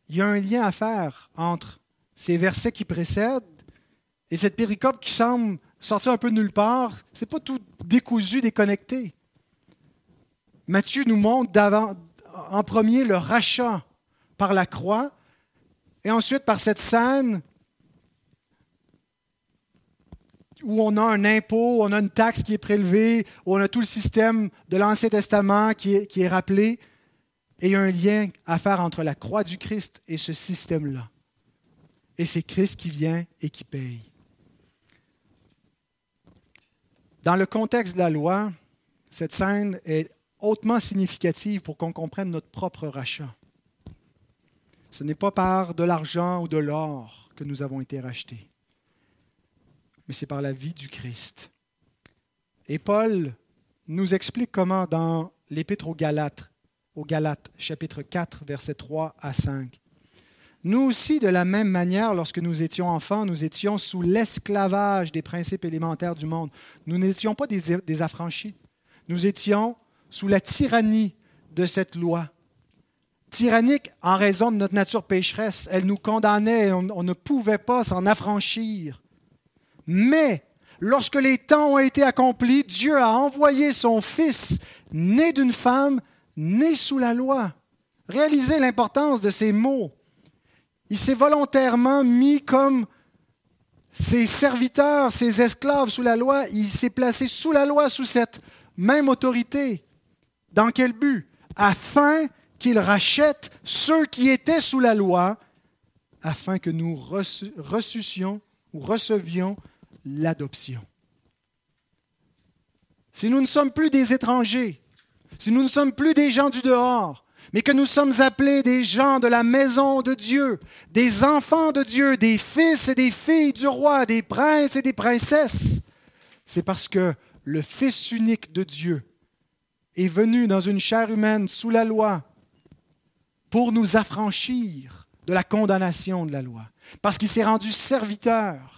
Il y a un lien à faire entre ces versets qui précèdent et cette péricope qui semble sortir un peu de nulle part. Ce n'est pas tout décousu, déconnecté. Matthieu nous montre en premier le rachat par la croix et ensuite par cette scène où on a un impôt, on a une taxe qui est prélevée, où on a tout le système de l'Ancien Testament qui est, rappelé, et il y a un lien à faire entre la croix du Christ et ce système-là. Et c'est Christ qui vient et qui paye. Dans le contexte de la loi, cette scène est hautement significative pour qu'on comprenne notre propre rachat. Ce n'est pas par de l'argent ou de l'or que nous avons été rachetés mais c'est par la vie du Christ. Et Paul nous explique comment dans l'Épître aux Galates, aux Galates, chapitre 4, versets 3 à 5. Nous aussi, de la même manière, lorsque nous étions enfants, nous étions sous l'esclavage des principes élémentaires du monde. Nous n'étions pas des, affranchis. Nous étions sous la tyrannie de cette loi. Tyrannique en raison de notre nature pécheresse. Elle nous condamnait, on, on ne pouvait pas s'en affranchir. Mais lorsque les temps ont été accomplis, Dieu a envoyé son Fils, né d'une femme, né sous la loi. Réalisez l'importance de ces mots. Il s'est volontairement mis comme ses serviteurs, ses esclaves sous la loi. Il s'est placé sous la loi, sous cette même autorité. Dans quel but? Afin qu'il rachète ceux qui étaient sous la loi afin que nous ressuscions ou recevions l'adoption. Si nous ne sommes plus des étrangers, si nous ne sommes plus des gens du dehors, mais que nous sommes appelés des gens de la maison de Dieu, des enfants de Dieu, des fils et des filles du roi, des princes et des princesses, c'est parce que le Fils unique de Dieu est venu dans une chair humaine sous la loi pour nous affranchir de la condamnation de la loi, parce qu'il s'est rendu serviteur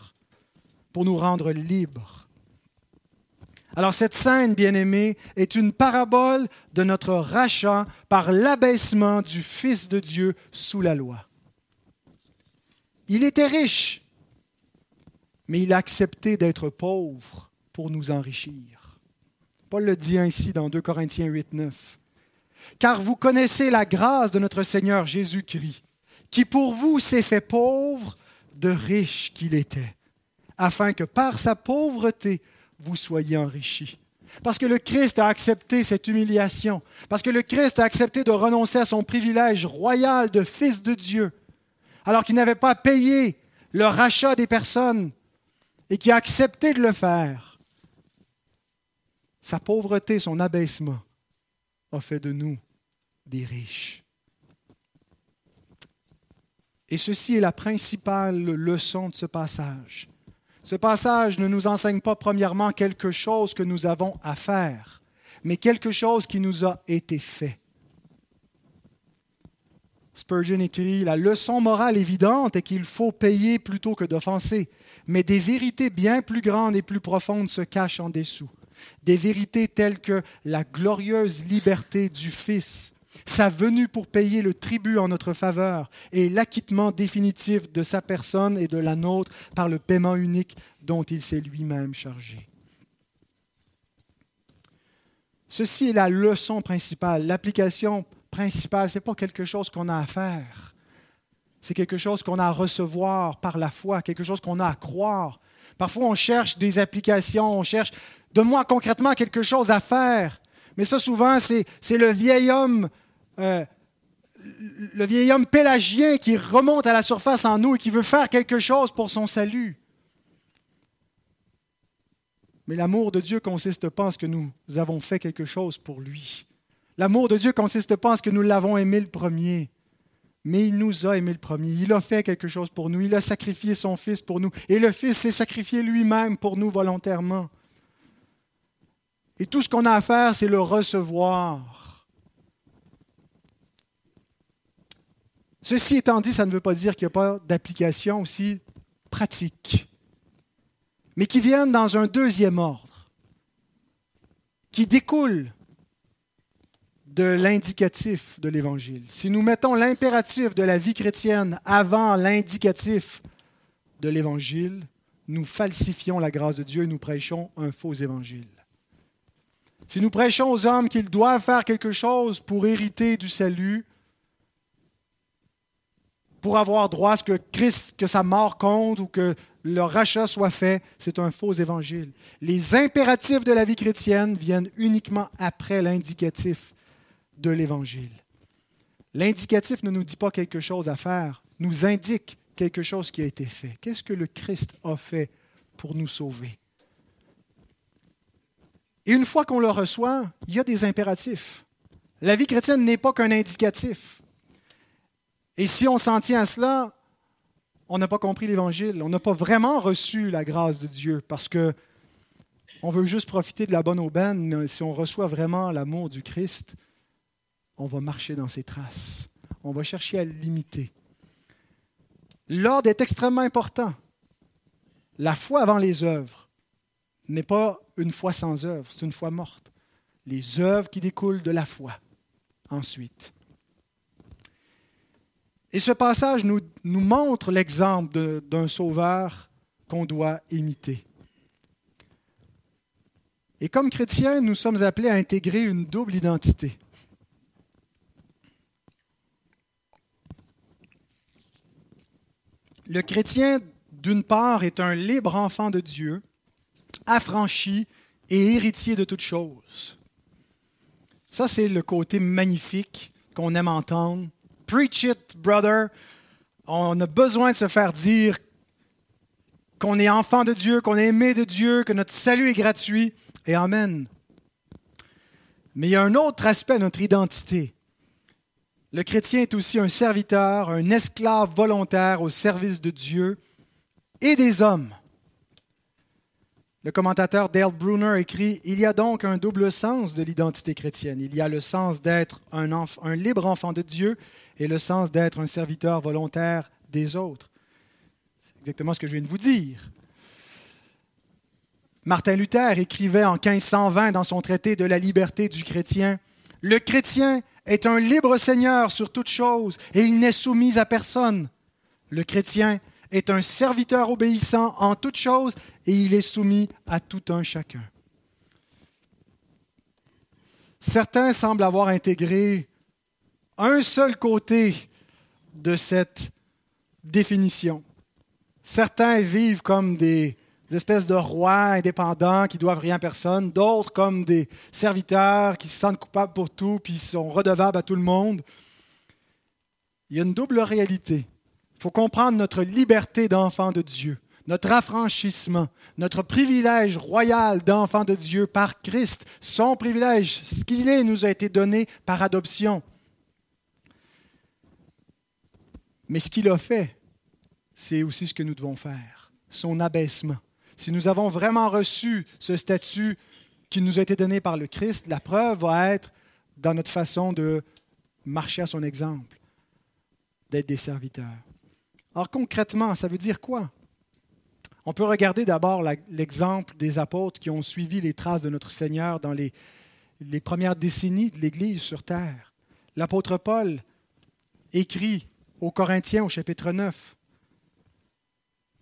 pour nous rendre libres. Alors cette scène, bien-aimée, est une parabole de notre rachat par l'abaissement du Fils de Dieu sous la loi. Il était riche, mais il a accepté d'être pauvre pour nous enrichir. Paul le dit ainsi dans 2 Corinthiens 8, 9. Car vous connaissez la grâce de notre Seigneur Jésus-Christ, qui pour vous s'est fait pauvre de riche qu'il était, afin que par sa pauvreté vous soyez enrichis. Parce que le Christ a accepté cette humiliation, parce que le Christ a accepté de renoncer à son privilège royal de fils de Dieu, alors qu'il n'avait pas payé le rachat des personnes et qui a accepté de le faire sa pauvreté, son abaissement a fait de nous des riches. Et ceci est la principale leçon de ce passage. Ce passage ne nous enseigne pas premièrement quelque chose que nous avons à faire, mais quelque chose qui nous a été fait. Spurgeon écrit, La leçon morale évidente est qu'il faut payer plutôt que d'offenser, mais des vérités bien plus grandes et plus profondes se cachent en dessous des vérités telles que la glorieuse liberté du Fils, sa venue pour payer le tribut en notre faveur et l'acquittement définitif de sa personne et de la nôtre par le paiement unique dont il s'est lui-même chargé. Ceci est la leçon principale. L'application principale, ce n'est pas quelque chose qu'on a à faire. C'est quelque chose qu'on a à recevoir par la foi, quelque chose qu'on a à croire. Parfois, on cherche des applications, on cherche Donne-moi concrètement quelque chose à faire. Mais ça, souvent, c'est, le vieil homme, euh, le vieil homme pélagien qui remonte à la surface en nous et qui veut faire quelque chose pour son salut. Mais l'amour de Dieu consiste pas en ce que nous avons fait quelque chose pour lui. L'amour de Dieu consiste pas en ce que nous l'avons aimé le premier. Mais il nous a aimé le premier. Il a fait quelque chose pour nous. Il a sacrifié son Fils pour nous. Et le Fils s'est sacrifié lui-même pour nous volontairement. Et tout ce qu'on a à faire, c'est le recevoir. Ceci étant dit, ça ne veut pas dire qu'il n'y a pas d'application aussi pratique, mais qui viennent dans un deuxième ordre, qui découle de l'indicatif de l'Évangile. Si nous mettons l'impératif de la vie chrétienne avant l'indicatif de l'Évangile, nous falsifions la grâce de Dieu et nous prêchons un faux Évangile. Si nous prêchons aux hommes qu'ils doivent faire quelque chose pour hériter du salut, pour avoir droit à ce que Christ, que sa mort compte ou que leur rachat soit fait, c'est un faux évangile. Les impératifs de la vie chrétienne viennent uniquement après l'indicatif de l'évangile. L'indicatif ne nous dit pas quelque chose à faire, nous indique quelque chose qui a été fait. Qu'est-ce que le Christ a fait pour nous sauver? Et une fois qu'on le reçoit, il y a des impératifs. La vie chrétienne n'est pas qu'un indicatif. Et si on s'en tient à cela, on n'a pas compris l'Évangile. On n'a pas vraiment reçu la grâce de Dieu parce que on veut juste profiter de la bonne aubaine. Mais si on reçoit vraiment l'amour du Christ, on va marcher dans ses traces. On va chercher à l'imiter. L'ordre est extrêmement important. La foi avant les œuvres n'est pas une foi sans œuvre, c'est une foi morte. Les œuvres qui découlent de la foi. Ensuite. Et ce passage nous, montre l'exemple d'un sauveur qu'on doit imiter. Et comme chrétiens, nous sommes appelés à intégrer une double identité. Le chrétien, d'une part, est un libre enfant de Dieu affranchi et héritier de toutes choses. Ça, c'est le côté magnifique qu'on aime entendre. Preach it, brother. On a besoin de se faire dire qu'on est enfant de Dieu, qu'on est aimé de Dieu, que notre salut est gratuit. Et Amen. Mais il y a un autre aspect à notre identité. Le chrétien est aussi un serviteur, un esclave volontaire au service de Dieu et des hommes. Le commentateur Dale Bruner écrit Il y a donc un double sens de l'identité chrétienne. Il y a le sens d'être un, un, libre enfant de Dieu et le sens d'être un serviteur volontaire des autres. C'est exactement ce que je viens de vous dire. Martin Luther écrivait en 1520 dans son traité de la liberté du chrétien Le chrétien est un libre seigneur sur toute chose et il n'est soumis à personne. Le chrétien est un serviteur obéissant en toutes choses et il est soumis à tout un chacun. Certains semblent avoir intégré un seul côté de cette définition. Certains vivent comme des espèces de rois indépendants qui doivent rien à personne, d'autres comme des serviteurs qui se sentent coupables pour tout, puis sont redevables à tout le monde. Il y a une double réalité. Il faut comprendre notre liberté d'enfant de Dieu, notre affranchissement, notre privilège royal d'enfant de Dieu par Christ. Son privilège, ce qu'il est, nous a été donné par adoption. Mais ce qu'il a fait, c'est aussi ce que nous devons faire, son abaissement. Si nous avons vraiment reçu ce statut qui nous a été donné par le Christ, la preuve va être dans notre façon de marcher à son exemple, d'être des serviteurs. Alors concrètement, ça veut dire quoi? On peut regarder d'abord l'exemple des apôtres qui ont suivi les traces de notre Seigneur dans les, les premières décennies de l'Église sur terre. L'apôtre Paul écrit aux Corinthiens au chapitre 9,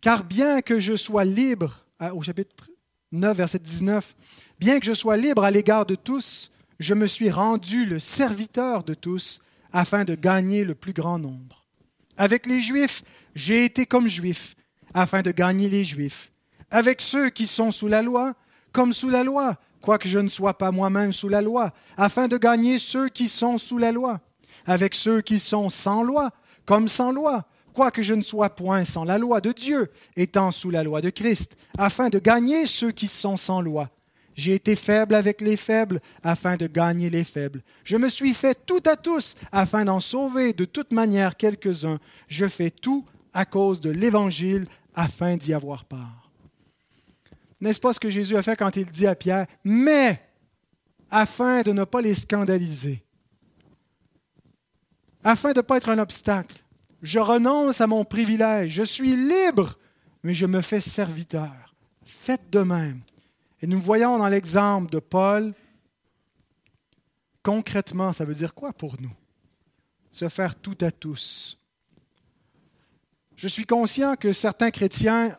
Car bien que je sois libre au chapitre 9, verset 19, Bien que je sois libre à l'égard de tous, je me suis rendu le serviteur de tous afin de gagner le plus grand nombre. Avec les Juifs, j'ai été comme Juif afin de gagner les Juifs. Avec ceux qui sont sous la loi, comme sous la loi, quoique je ne sois pas moi-même sous la loi, afin de gagner ceux qui sont sous la loi. Avec ceux qui sont sans loi, comme sans loi, quoique je ne sois point sans la loi de Dieu, étant sous la loi de Christ, afin de gagner ceux qui sont sans loi. J'ai été faible avec les faibles, afin de gagner les faibles. Je me suis fait tout à tous, afin d'en sauver de toute manière quelques-uns. Je fais tout à cause de l'Évangile, afin d'y avoir part. N'est-ce pas ce que Jésus a fait quand il dit à Pierre, mais afin de ne pas les scandaliser, afin de ne pas être un obstacle, je renonce à mon privilège, je suis libre, mais je me fais serviteur. Faites de même. Et nous voyons dans l'exemple de Paul, concrètement, ça veut dire quoi pour nous? Se faire tout à tous. Je suis conscient que certains chrétiens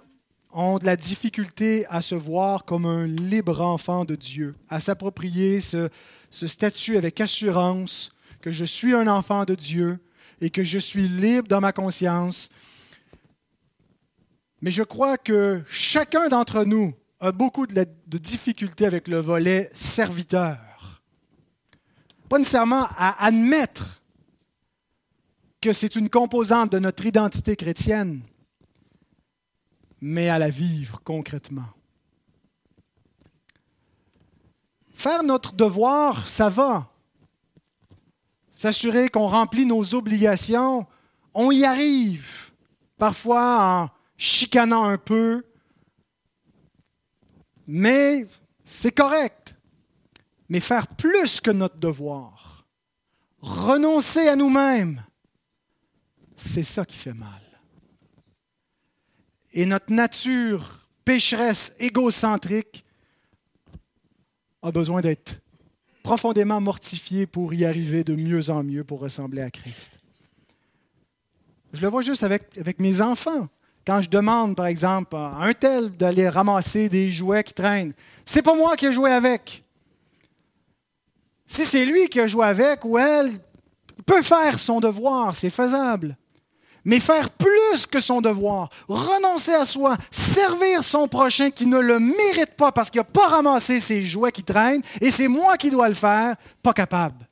ont de la difficulté à se voir comme un libre enfant de Dieu, à s'approprier ce, statut avec assurance que je suis un enfant de Dieu, et que je suis libre dans ma conscience. Mais je crois que chacun d'entre nous a beaucoup de, difficultés avec le volet serviteur. Pas nécessairement à admettre que c'est une composante de notre identité chrétienne, mais à la vivre concrètement. Faire notre devoir, ça va s'assurer qu'on remplit nos obligations, on y arrive, parfois en chicanant un peu, mais c'est correct. Mais faire plus que notre devoir, renoncer à nous-mêmes, c'est ça qui fait mal. Et notre nature pécheresse égocentrique a besoin d'être profondément mortifié pour y arriver de mieux en mieux pour ressembler à Christ. Je le vois juste avec, avec mes enfants. Quand je demande, par exemple, à un tel d'aller ramasser des jouets qui traînent, c'est pas moi qui ai joué avec. Si c'est lui qui a joué avec ou elle, il peut faire son devoir, c'est faisable mais faire plus que son devoir, renoncer à soi, servir son prochain qui ne le mérite pas parce qu'il n'a pas ramassé ses jouets qui traînent, et c'est moi qui dois le faire, pas capable.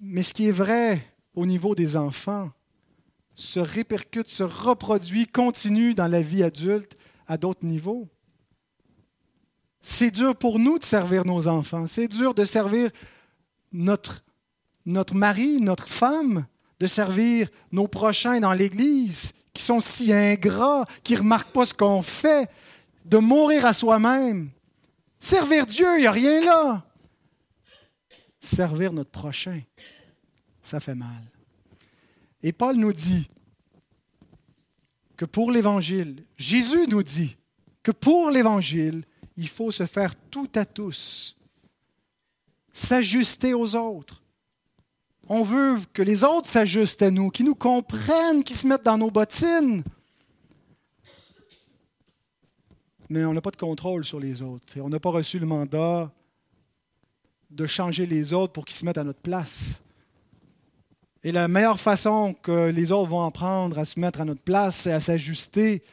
Mais ce qui est vrai au niveau des enfants se répercute, se reproduit, continue dans la vie adulte à d'autres niveaux. C'est dur pour nous de servir nos enfants. C'est dur de servir notre, notre mari, notre femme, de servir nos prochains dans l'Église, qui sont si ingrats, qui ne remarquent pas ce qu'on fait, de mourir à soi-même. Servir Dieu, il n'y a rien là. Servir notre prochain, ça fait mal. Et Paul nous dit que pour l'Évangile, Jésus nous dit que pour l'Évangile, il faut se faire tout à tous, s'ajuster aux autres. On veut que les autres s'ajustent à nous, qu'ils nous comprennent, qu'ils se mettent dans nos bottines. Mais on n'a pas de contrôle sur les autres. Et on n'a pas reçu le mandat de changer les autres pour qu'ils se mettent à notre place. Et la meilleure façon que les autres vont apprendre à se mettre à notre place et à s'ajuster,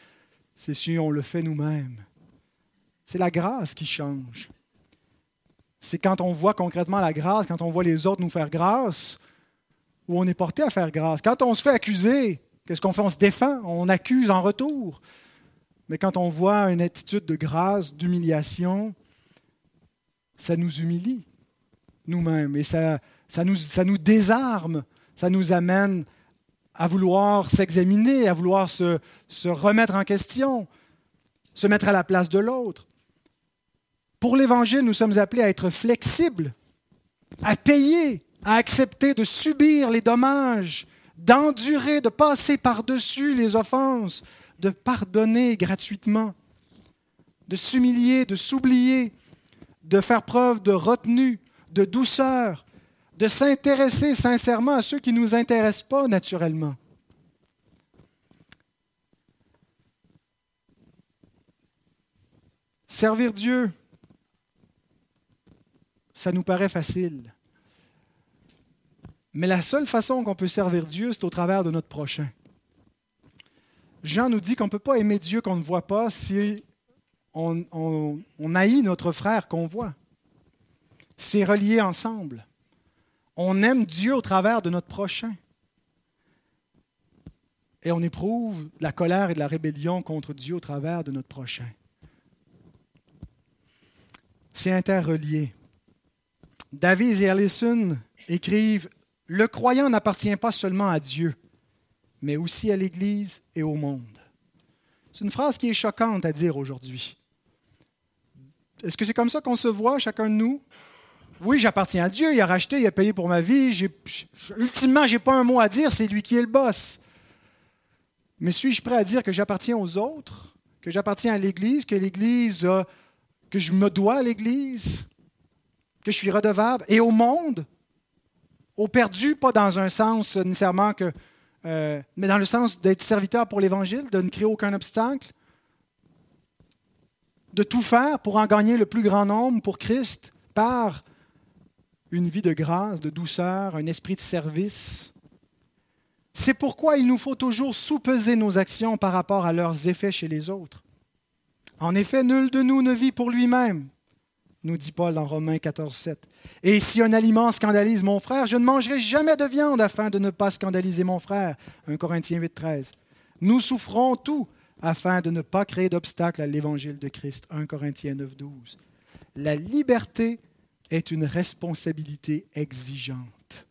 c'est si on le fait nous-mêmes. C'est la grâce qui change. C'est quand on voit concrètement la grâce, quand on voit les autres nous faire grâce, où on est porté à faire grâce. Quand on se fait accuser, qu'est-ce qu'on fait? On se défend, on accuse en retour. Mais quand on voit une attitude de grâce, d'humiliation, ça nous humilie nous-mêmes et ça, nous désarme, ça nous amène à vouloir s'examiner, à vouloir se, se remettre en question, se mettre à la place de l'autre. Pour l'Évangile, nous sommes appelés à être flexibles, à payer, à accepter de subir les dommages, d'endurer, de passer par-dessus les offenses, de pardonner gratuitement, de s'humilier, de s'oublier, de faire preuve de retenue, de douceur, de s'intéresser sincèrement à ceux qui ne nous intéressent pas naturellement. Servir Dieu, ça nous paraît facile. Mais la seule façon qu'on peut servir Dieu, c'est au travers de notre prochain. Jean nous dit qu'on ne peut pas aimer Dieu qu'on ne voit pas si on, haït notre frère qu'on voit. C'est relié ensemble. On aime Dieu au travers de notre prochain. Et on éprouve la colère et la rébellion contre Dieu au travers de notre prochain. C'est interrelié. David et Allison écrivent Le croyant n'appartient pas seulement à Dieu, mais aussi à l'Église et au monde. C'est une phrase qui est choquante à dire aujourd'hui. Est-ce que c'est comme ça qu'on se voit, chacun de nous? Oui, j'appartiens à Dieu, il a racheté, il a payé pour ma vie. ultimement, je n'ai pas un mot à dire, c'est lui qui est le boss. Mais suis-je prêt à dire que j'appartiens aux autres, que j'appartiens à l'Église, que l'Église, que je me dois à l'Église, que je suis redevable, et au monde, au perdu, pas dans un sens nécessairement que, euh, mais dans le sens d'être serviteur pour l'Évangile, de ne créer aucun obstacle, de tout faire pour en gagner le plus grand nombre pour Christ par une vie de grâce, de douceur, un esprit de service. C'est pourquoi il nous faut toujours sous-peser nos actions par rapport à leurs effets chez les autres. En effet, nul de nous ne vit pour lui-même, nous dit Paul dans Romains 14, 7. Et si un aliment scandalise mon frère, je ne mangerai jamais de viande afin de ne pas scandaliser mon frère. 1 Corinthiens 8, 13. Nous souffrons tout afin de ne pas créer d'obstacle à l'évangile de Christ. 1 Corinthiens 9, 12. La liberté est une responsabilité exigeante.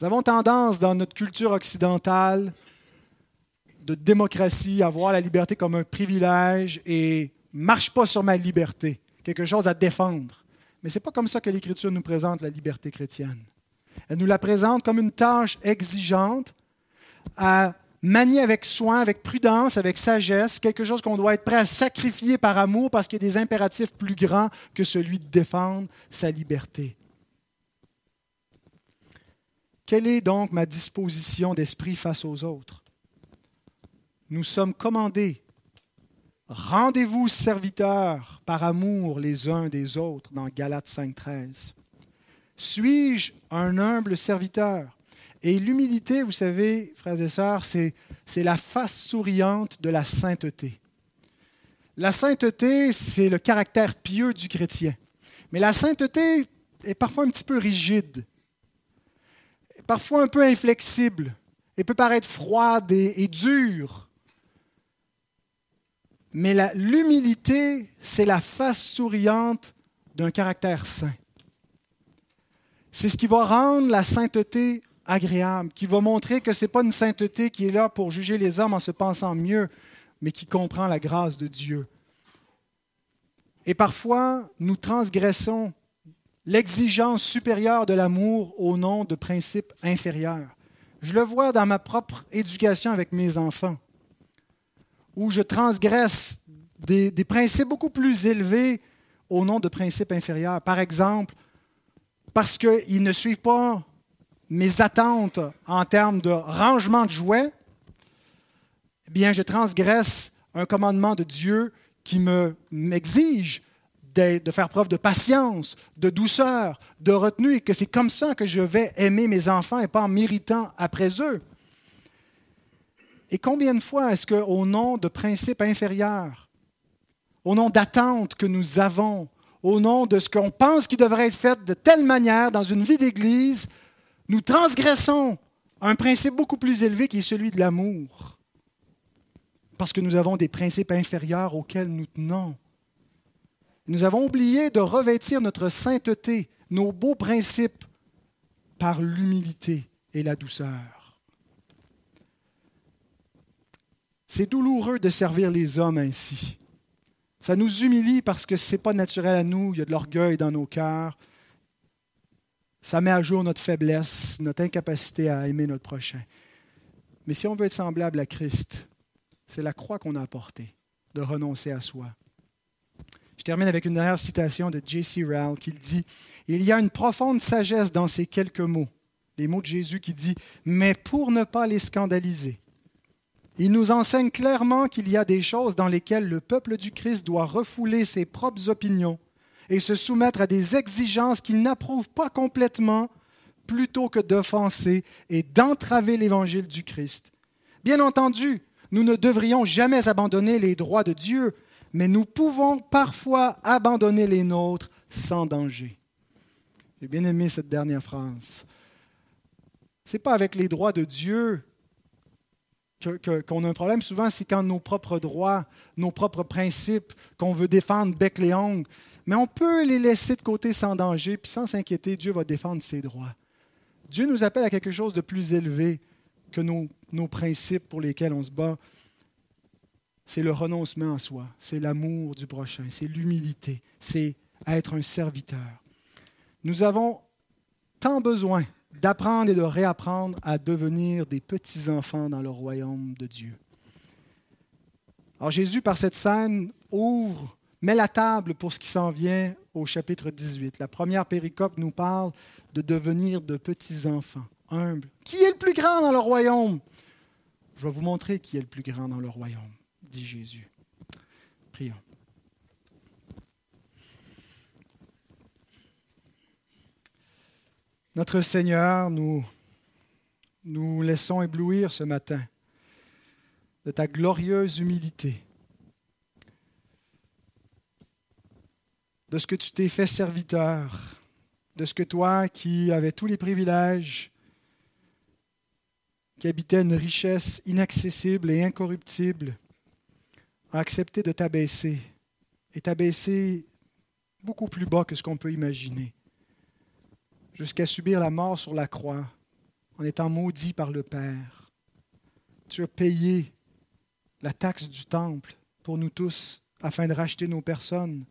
Nous avons tendance dans notre culture occidentale de démocratie à voir la liberté comme un privilège et marche pas sur ma liberté quelque chose à défendre. Mais ce n'est pas comme ça que l'Écriture nous présente la liberté chrétienne. Elle nous la présente comme une tâche exigeante à manier avec soin, avec prudence, avec sagesse, quelque chose qu'on doit être prêt à sacrifier par amour parce qu'il y a des impératifs plus grands que celui de défendre sa liberté. Quelle est donc ma disposition d'esprit face aux autres? Nous sommes commandés Rendez-vous serviteurs par amour les uns des autres dans Galates 5.13. Suis-je un humble serviteur? Et l'humilité, vous savez, frères et sœurs, c'est, c'est la face souriante de la sainteté. La sainteté, c'est le caractère pieux du chrétien. Mais la sainteté est parfois un petit peu rigide. parfois un peu inflexible et peut paraître froide et, et dure. Mais l'humilité, c'est la face souriante d'un caractère saint. C'est ce qui va rendre la sainteté agréable, qui va montrer que ce n'est pas une sainteté qui est là pour juger les hommes en se pensant mieux, mais qui comprend la grâce de Dieu. Et parfois, nous transgressons l'exigence supérieure de l'amour au nom de principes inférieurs. Je le vois dans ma propre éducation avec mes enfants, où je transgresse des, principes beaucoup plus élevés au nom de principes inférieurs. Par exemple, parce qu'ils ne suivent pas mes attentes en termes de rangement de jouets, eh bien, je transgresse un commandement de Dieu qui m'exige de, faire preuve de patience, de douceur, de retenue, et que c'est comme ça que je vais aimer mes enfants et pas en méritant après eux. Et combien de fois est-ce qu'au nom de principes inférieurs, au nom d'attentes que nous avons, au nom de ce qu'on pense qui devrait être fait de telle manière dans une vie d'Église, nous transgressons un principe beaucoup plus élevé qui est celui de l'amour. Parce que nous avons des principes inférieurs auxquels nous tenons. Nous avons oublié de revêtir notre sainteté, nos beaux principes, par l'humilité et la douceur. C'est douloureux de servir les hommes ainsi. Ça nous humilie parce que ce n'est pas naturel à nous, il y a de l'orgueil dans nos cœurs. Ça met à jour notre faiblesse, notre incapacité à aimer notre prochain. Mais si on veut être semblable à Christ, c'est la croix qu'on a apportée, de renoncer à soi. Je termine avec une dernière citation de J.C. Rowell qui dit Il y a une profonde sagesse dans ces quelques mots, les mots de Jésus qui dit Mais pour ne pas les scandaliser. Il nous enseigne clairement qu'il y a des choses dans lesquelles le peuple du Christ doit refouler ses propres opinions et se soumettre à des exigences qu'il n'approuve pas complètement plutôt que d'offenser et d'entraver l'évangile du Christ. Bien entendu, nous ne devrions jamais abandonner les droits de Dieu, mais nous pouvons parfois abandonner les nôtres sans danger. J'ai bien aimé cette dernière phrase. Ce n'est pas avec les droits de Dieu qu'on a un problème. Souvent, c'est quand nos propres droits, nos propres principes qu'on veut défendre bec les ongles. Mais on peut les laisser de côté sans danger, puis sans s'inquiéter, Dieu va défendre ses droits. Dieu nous appelle à quelque chose de plus élevé que nos, nos principes pour lesquels on se bat c'est le renoncement à soi, c'est l'amour du prochain, c'est l'humilité, c'est être un serviteur. Nous avons tant besoin d'apprendre et de réapprendre à devenir des petits-enfants dans le royaume de Dieu. Alors Jésus, par cette scène, ouvre, met la table pour ce qui s'en vient au chapitre 18. La première péricope nous parle de devenir de petits-enfants, humbles. Qui est le plus grand dans le royaume? Je vais vous montrer qui est le plus grand dans le royaume dit Jésus. Prions. Notre Seigneur, nous nous laissons éblouir ce matin de ta glorieuse humilité, de ce que tu t'es fait serviteur, de ce que toi qui avais tous les privilèges, qui habitais une richesse inaccessible et incorruptible, a accepté de t'abaisser et t'abaisser beaucoup plus bas que ce qu'on peut imaginer, jusqu'à subir la mort sur la croix en étant maudit par le Père. Tu as payé la taxe du temple pour nous tous afin de racheter nos personnes,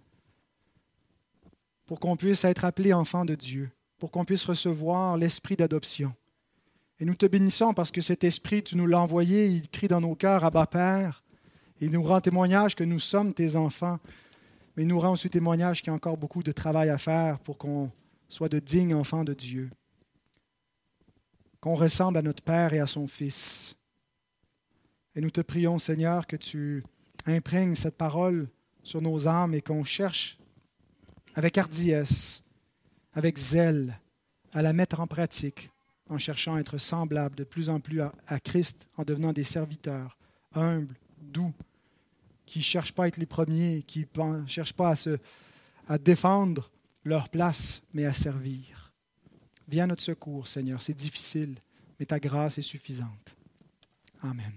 pour qu'on puisse être appelés enfants de Dieu, pour qu'on puisse recevoir l'esprit d'adoption. Et nous te bénissons parce que cet esprit, tu nous l'as envoyé, il crie dans nos cœurs, Abba Père, il nous rend témoignage que nous sommes tes enfants, mais il nous rend aussi témoignage qu'il y a encore beaucoup de travail à faire pour qu'on soit de dignes enfants de Dieu, qu'on ressemble à notre Père et à son Fils. Et nous te prions, Seigneur, que tu imprègnes cette parole sur nos âmes et qu'on cherche avec hardiesse, avec zèle, à la mettre en pratique en cherchant à être semblable de plus en plus à, Christ, en devenant des serviteurs humbles, doux, qui ne cherchent pas à être les premiers, qui ne cherchent pas à, se, à défendre leur place, mais à servir. Viens à notre secours, Seigneur. C'est difficile, mais ta grâce est suffisante. Amen.